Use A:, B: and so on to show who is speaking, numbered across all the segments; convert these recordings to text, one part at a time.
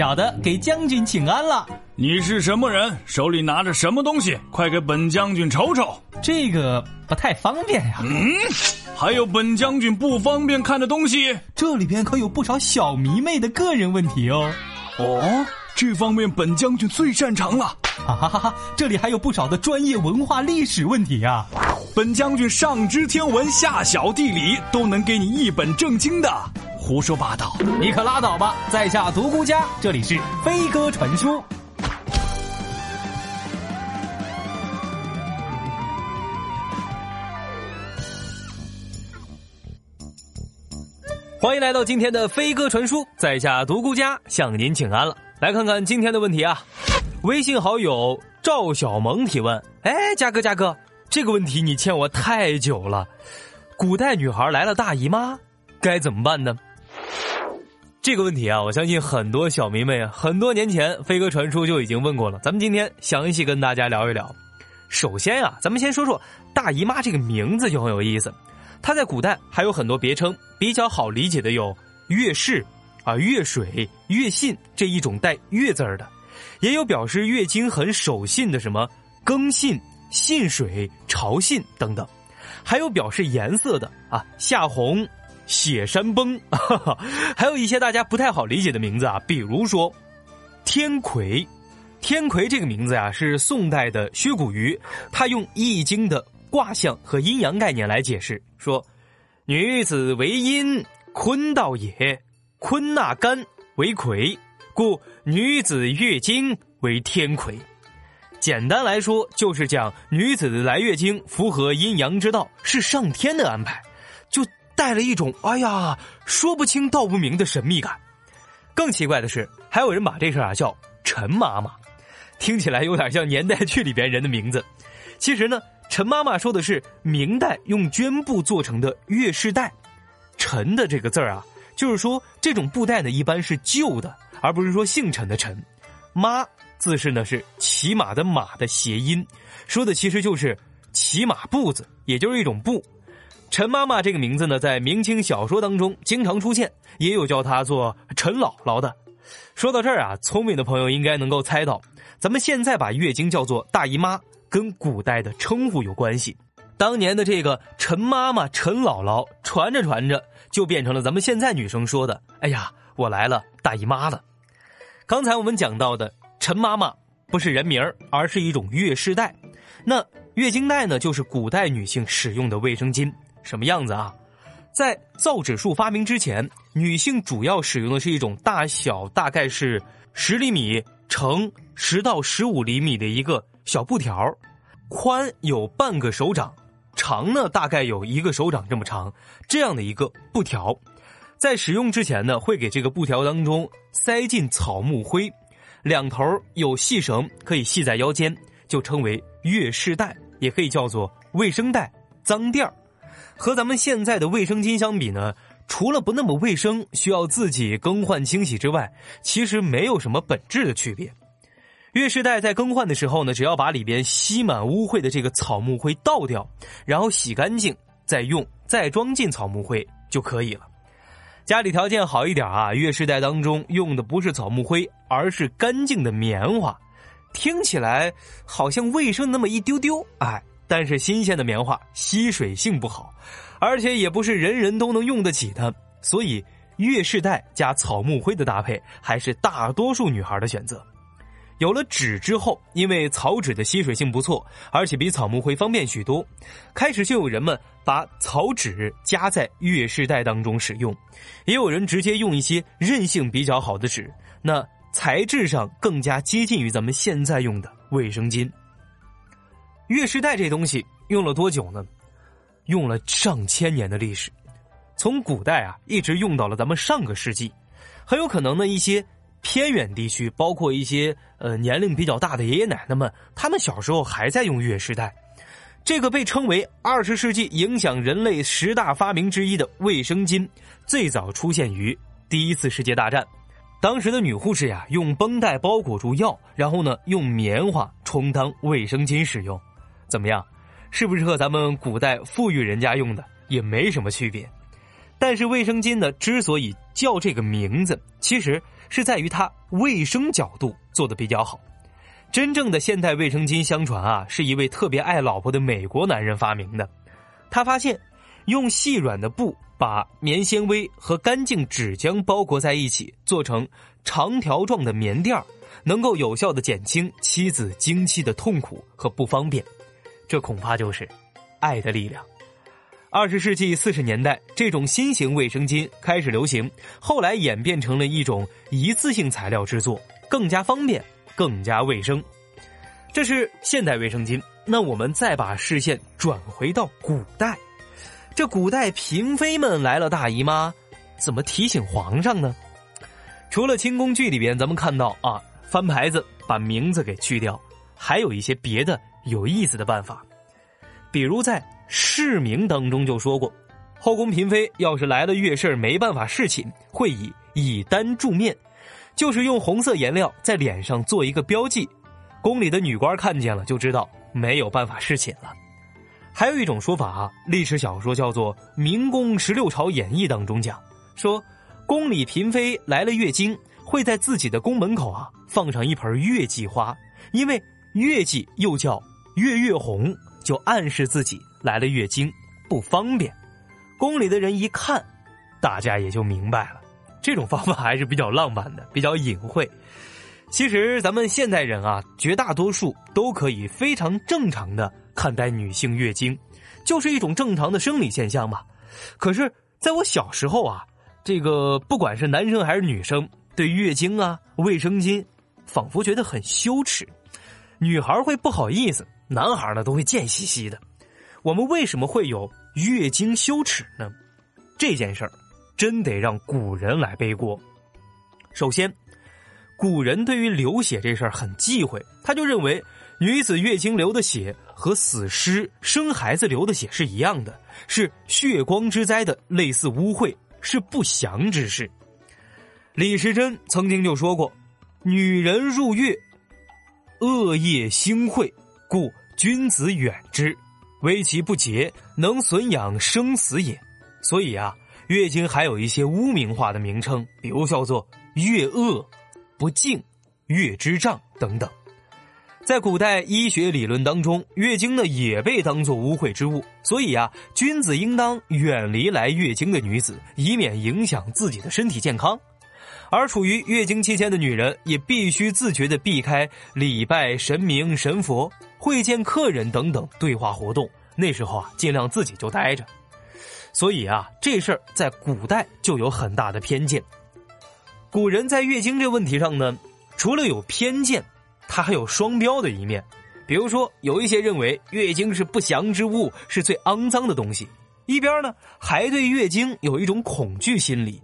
A: 小的给将军请安了。
B: 你是什么人？手里拿着什么东西？快给本将军瞅瞅。
A: 这个不太方便呀。
B: 嗯，还有本将军不方便看的东西。
A: 这里边可有不少小迷妹的个人问题哦。
B: 哦，这方面本将军最擅长了。
A: 哈哈哈哈！这里还有不少的专业文化历史问题呀。
B: 本将军上知天文，下晓地理，都能给你一本正经的。胡说八道！
A: 你可拉倒吧！在下独孤家，这里是飞鸽传书。欢迎来到今天的飞鸽传书，在下独孤家向您请安了。来看看今天的问题啊！微信好友赵小萌提问：哎，嘉哥嘉哥，这个问题你欠我太久了。古代女孩来了大姨妈，该怎么办呢？这个问题啊，我相信很多小迷妹啊，很多年前飞哥传书就已经问过了。咱们今天详细跟大家聊一聊。首先啊，咱们先说说大姨妈这个名字就很有意思。它在古代还有很多别称，比较好理解的有月事啊、月水、月信这一种带月字儿的，也有表示月经很守信的什么庚信、信水、潮信等等，还有表示颜色的啊夏红。雪山崩，还有一些大家不太好理解的名字啊，比如说天魁。天魁这个名字呀，是宋代的薛古瑜，他用《易经》的卦象和阴阳概念来解释，说女子为阴，坤道也，坤纳干为魁，故女子月经为天魁。简单来说，就是讲女子的来月经符合阴阳之道，是上天的安排。就带了一种哎呀说不清道不明的神秘感，更奇怪的是，还有人把这事啊叫陈妈妈，听起来有点像年代剧里边人的名字。其实呢，陈妈妈说的是明代用绢布做成的月事带，陈的这个字儿啊，就是说这种布带呢一般是旧的，而不是说姓陈的陈。妈字是呢是骑马的马的谐音，说的其实就是骑马步子，也就是一种布。陈妈妈这个名字呢，在明清小说当中经常出现，也有叫她做陈姥姥的。说到这儿啊，聪明的朋友应该能够猜到，咱们现在把月经叫做大姨妈，跟古代的称呼有关系。当年的这个陈妈妈、陈姥姥，传着传着就变成了咱们现在女生说的：“哎呀，我来了，大姨妈了。”刚才我们讲到的陈妈妈不是人名而是一种月事带。那月经带呢，就是古代女性使用的卫生巾。什么样子啊？在造纸术发明之前，女性主要使用的是一种大小大概是十厘米乘十到十五厘米的一个小布条，宽有半个手掌，长呢大概有一个手掌这么长，这样的一个布条。在使用之前呢，会给这个布条当中塞进草木灰，两头有细绳可以系在腰间，就称为月事带，也可以叫做卫生带、脏垫儿。和咱们现在的卫生巾相比呢，除了不那么卫生，需要自己更换清洗之外，其实没有什么本质的区别。月事带在更换的时候呢，只要把里边吸满污秽的这个草木灰倒掉，然后洗干净，再用，再装进草木灰就可以了。家里条件好一点啊，月事带当中用的不是草木灰，而是干净的棉花，听起来好像卫生那么一丢丢，哎。但是新鲜的棉花吸水性不好，而且也不是人人都能用得起的，所以月事带加草木灰的搭配还是大多数女孩的选择。有了纸之后，因为草纸的吸水性不错，而且比草木灰方便许多，开始就有人们把草纸夹在月事带当中使用，也有人直接用一些韧性比较好的纸，那材质上更加接近于咱们现在用的卫生巾。月事带这东西用了多久呢？用了上千年的历史，从古代啊一直用到了咱们上个世纪。很有可能呢，一些偏远地区，包括一些呃年龄比较大的爷爷奶奶们，他们小时候还在用月事带。这个被称为二十世纪影响人类十大发明之一的卫生巾，最早出现于第一次世界大战。当时的女护士呀，用绷带包裹住药，然后呢用棉花充当卫生巾使用。怎么样，是不是和咱们古代富裕人家用的也没什么区别？但是卫生巾呢，之所以叫这个名字，其实是在于它卫生角度做的比较好。真正的现代卫生巾，相传啊，是一位特别爱老婆的美国男人发明的。他发现，用细软的布把棉纤维和干净纸浆包裹在一起，做成长条状的棉垫能够有效的减轻妻子经期的痛苦和不方便。这恐怕就是爱的力量。二十世纪四十年代，这种新型卫生巾开始流行，后来演变成了一种一次性材料制作，更加方便，更加卫生。这是现代卫生巾。那我们再把视线转回到古代，这古代嫔妃们来了大姨妈，怎么提醒皇上呢？除了清宫剧里边咱们看到啊，翻牌子把名字给去掉，还有一些别的有意思的办法，比如在。释名当中就说过，后宫嫔妃要是来了月事没办法侍寝，会以以单助面，就是用红色颜料在脸上做一个标记，宫里的女官看见了就知道没有办法侍寝了。还有一种说法啊，历史小说叫做《明宫十六朝演义》当中讲，说宫里嫔妃来了月经，会在自己的宫门口啊放上一盆月季花，因为月季又叫月月红，就暗示自己。来了月经不方便，宫里的人一看，大家也就明白了。这种方法还是比较浪漫的，比较隐晦。其实咱们现代人啊，绝大多数都可以非常正常的看待女性月经，就是一种正常的生理现象嘛。可是在我小时候啊，这个不管是男生还是女生，对月经啊、卫生巾，仿佛觉得很羞耻。女孩会不好意思，男孩呢都会贱兮兮的。我们为什么会有月经羞耻呢？这件事儿真得让古人来背锅。首先，古人对于流血这事儿很忌讳，他就认为女子月经流的血和死尸生孩子流的血是一样的，是血光之灾的类似污秽，是不祥之事。李时珍曾经就说过：“女人入月，恶业兴秽，故君子远之。”为其不洁，能损养生死也。所以啊，月经还有一些污名化的名称，比如叫做月恶、不敬、月之障等等。在古代医学理论当中，月经呢也被当作污秽之物，所以啊，君子应当远离来月经的女子，以免影响自己的身体健康。而处于月经期间的女人，也必须自觉的避开礼拜神明、神佛。会见客人等等对话活动，那时候啊，尽量自己就待着。所以啊，这事儿在古代就有很大的偏见。古人在月经这问题上呢，除了有偏见，他还有双标的一面。比如说，有一些认为月经是不祥之物，是最肮脏的东西；一边呢，还对月经有一种恐惧心理，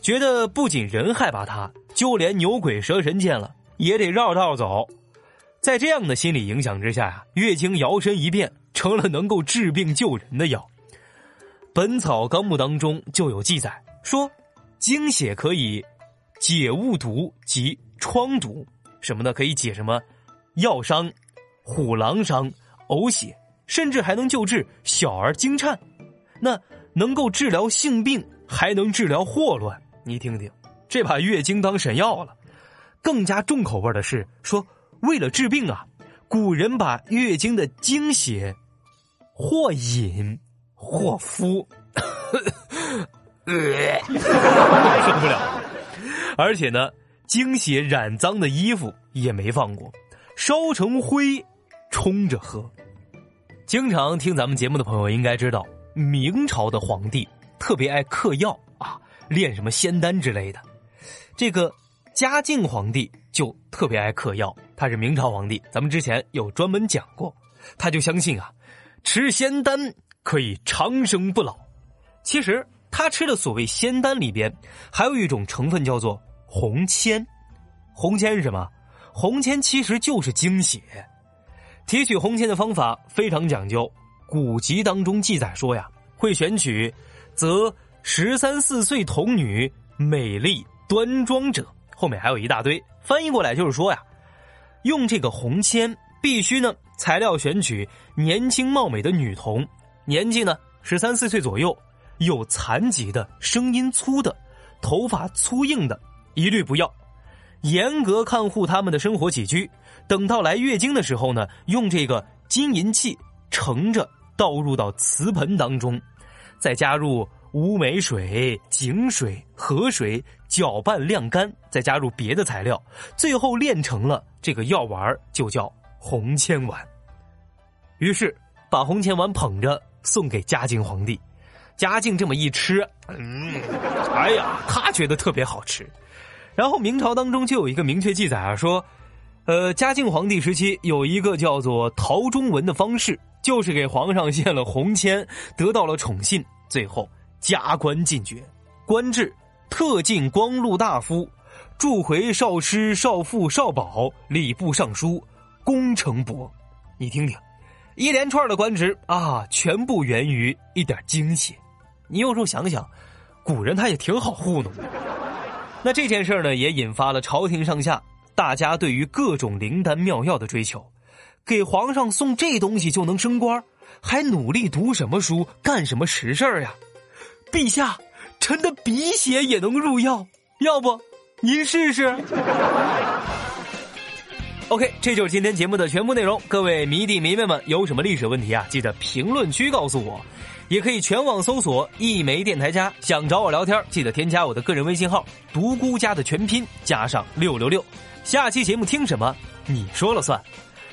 A: 觉得不仅人害怕它，就连牛鬼蛇神见了也得绕道走。在这样的心理影响之下呀，月经摇身一变成了能够治病救人的药。《本草纲目》当中就有记载说，经血可以解物毒及疮毒，什么呢？可以解什么药伤、虎狼伤、呕血，甚至还能救治小儿惊颤。那能够治疗性病，还能治疗霍乱。你听听，这把月经当神药了。更加重口味的是说。为了治病啊，古人把月经的经血或饮或敷，受不了。而且呢，经血染脏的衣服也没放过，烧成灰冲着喝。经常听咱们节目的朋友应该知道，明朝的皇帝特别爱嗑药，炼什么仙丹之类的。这个嘉靖皇帝就特别爱嗑药。他是明朝皇帝，咱们之前有专门讲过，他就相信啊，吃仙丹可以长生不老。其实他吃的所谓仙丹里边，还有一种成分叫做红铅。红铅是什么？红铅其实就是精血。提取红铅的方法非常讲究，古籍当中记载说呀，会选取则十三四岁童女美丽端庄者，后面还有一大堆，翻译过来就是说呀。用这个红铅，必须呢材料选取年轻貌美的女童，年纪呢十三四岁左右，有残疾的、声音粗的、头发粗硬的，一律不要。严格看护他们的生活起居。等到来月经的时候呢，用这个金银器盛着倒入到瓷盆当中，再加入乌梅水、井水、河水搅拌晾干，再加入别的材料，最后炼成了这个药丸，就叫红铅丸。于是把红铅丸捧着送给嘉靖皇帝，嘉靖这么一吃，嗯，哎呀，他觉得特别好吃。然后明朝当中就有一个明确记载啊，说。呃，嘉靖皇帝时期有一个叫做陶中文的方士，就是给皇上献了红铅，得到了宠信，最后加官进爵，官至特进光禄大夫、驻回少师、少傅、少保、礼部尚书、工程伯。你听听，一连串的官职啊，全部源于一点惊喜。你有时候想想，古人他也挺好糊弄的。那这件事呢，也引发了朝廷上下。大家对于各种灵丹妙药的追求，给皇上送这东西就能升官，还努力读什么书，干什么实事呀？陛下，臣的鼻血也能入药，要不您试试？OK，这就是今天节目的全部内容。各位迷弟迷妹们，有什么历史问题啊？记得评论区告诉我，也可以全网搜索“一枚电台家”。想找我聊天，记得添加我的个人微信号“独孤家”的全拼加上六六六。下期节目听什么？你说了算。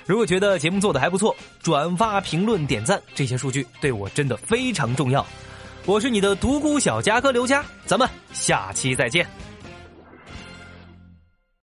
A: 如果觉得节目做的还不错，转发、评论、点赞这些数据对我真的非常重要。我是你的独孤小家哥刘佳，咱们下期再见。